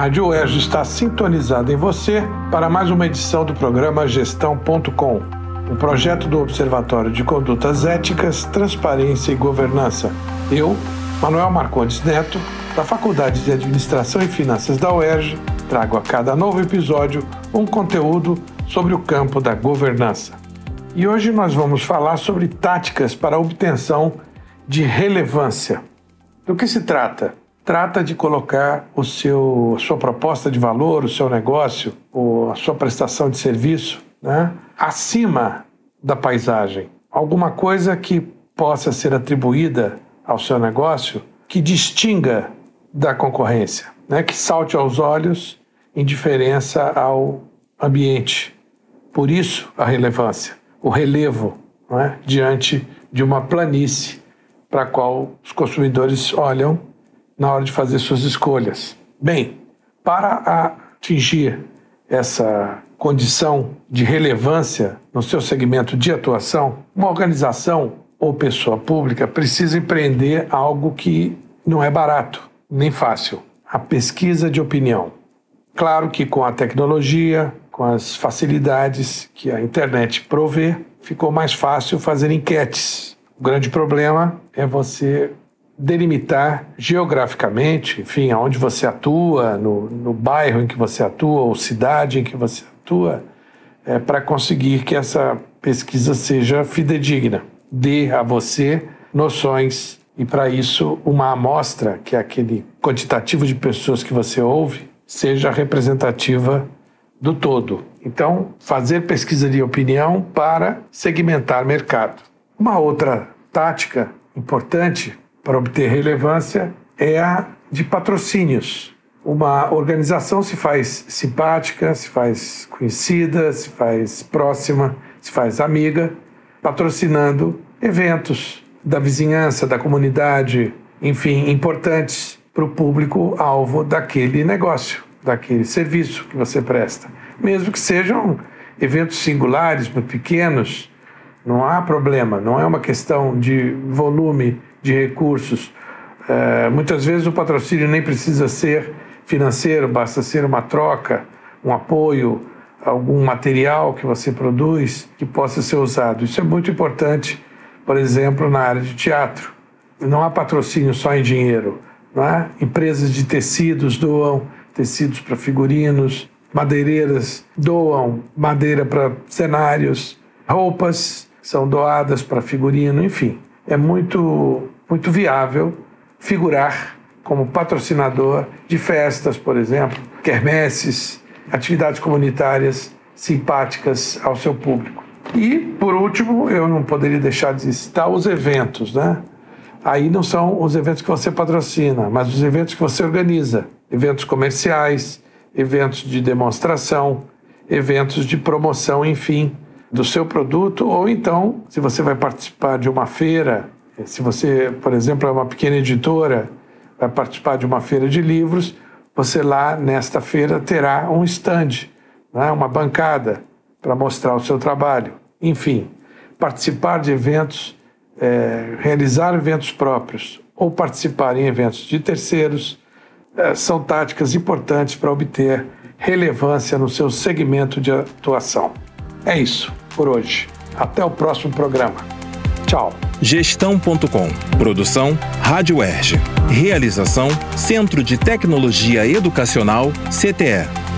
Rádio UERJ está sintonizada em você para mais uma edição do programa Gestão.com, um projeto do Observatório de Condutas Éticas, Transparência e Governança. Eu, Manuel Marcondes Neto, da Faculdade de Administração e Finanças da UERJ, trago a cada novo episódio um conteúdo sobre o campo da governança. E hoje nós vamos falar sobre táticas para obtenção de relevância. Do que se trata? Trata de colocar o seu, sua proposta de valor, o seu negócio, ou a sua prestação de serviço né, acima da paisagem. Alguma coisa que possa ser atribuída ao seu negócio que distinga da concorrência, né, que salte aos olhos em diferença ao ambiente. Por isso, a relevância, o relevo é? diante de uma planície para a qual os consumidores olham na hora de fazer suas escolhas. Bem, para atingir essa condição de relevância no seu segmento de atuação, uma organização ou pessoa pública precisa empreender algo que não é barato nem fácil: a pesquisa de opinião. Claro que com a tecnologia, com as facilidades que a internet provê, ficou mais fácil fazer enquetes. O grande problema é você delimitar geograficamente, enfim, aonde você atua, no, no bairro em que você atua, ou cidade em que você atua, é, para conseguir que essa pesquisa seja fidedigna, dê a você noções e para isso uma amostra, que é aquele quantitativo de pessoas que você ouve, seja representativa do todo. Então, fazer pesquisa de opinião para segmentar mercado. Uma outra tática importante para obter relevância é a de patrocínios. Uma organização se faz simpática, se faz conhecida, se faz próxima, se faz amiga, patrocinando eventos, da vizinhança, da comunidade, enfim, importantes para o público-alvo daquele negócio, daquele serviço que você presta. Mesmo que sejam eventos singulares, muito pequenos, não há problema, não é uma questão de volume de recursos. É, muitas vezes o patrocínio nem precisa ser financeiro, basta ser uma troca, um apoio, algum material que você produz que possa ser usado. Isso é muito importante por exemplo, na área de teatro. Não há patrocínio só em dinheiro. Não é? Empresas de tecidos doam tecidos para figurinos, madeireiras doam madeira para cenários, roupas são doadas para figurino, enfim. É muito, muito viável figurar como patrocinador de festas, por exemplo, quermesses, atividades comunitárias simpáticas ao seu público. E, por último, eu não poderia deixar de citar os eventos, né? Aí não são os eventos que você patrocina, mas os eventos que você organiza. Eventos comerciais, eventos de demonstração, eventos de promoção, enfim, do seu produto. Ou então, se você vai participar de uma feira, se você, por exemplo, é uma pequena editora, vai participar de uma feira de livros, você lá nesta feira terá um stand, né? uma bancada para mostrar o seu trabalho. Enfim, participar de eventos, é, realizar eventos próprios ou participar em eventos de terceiros é, são táticas importantes para obter relevância no seu segmento de atuação. É isso por hoje. Até o próximo programa. Tchau. Gestão.com. Produção Rádio Erge. Realização Centro de Tecnologia Educacional CTE.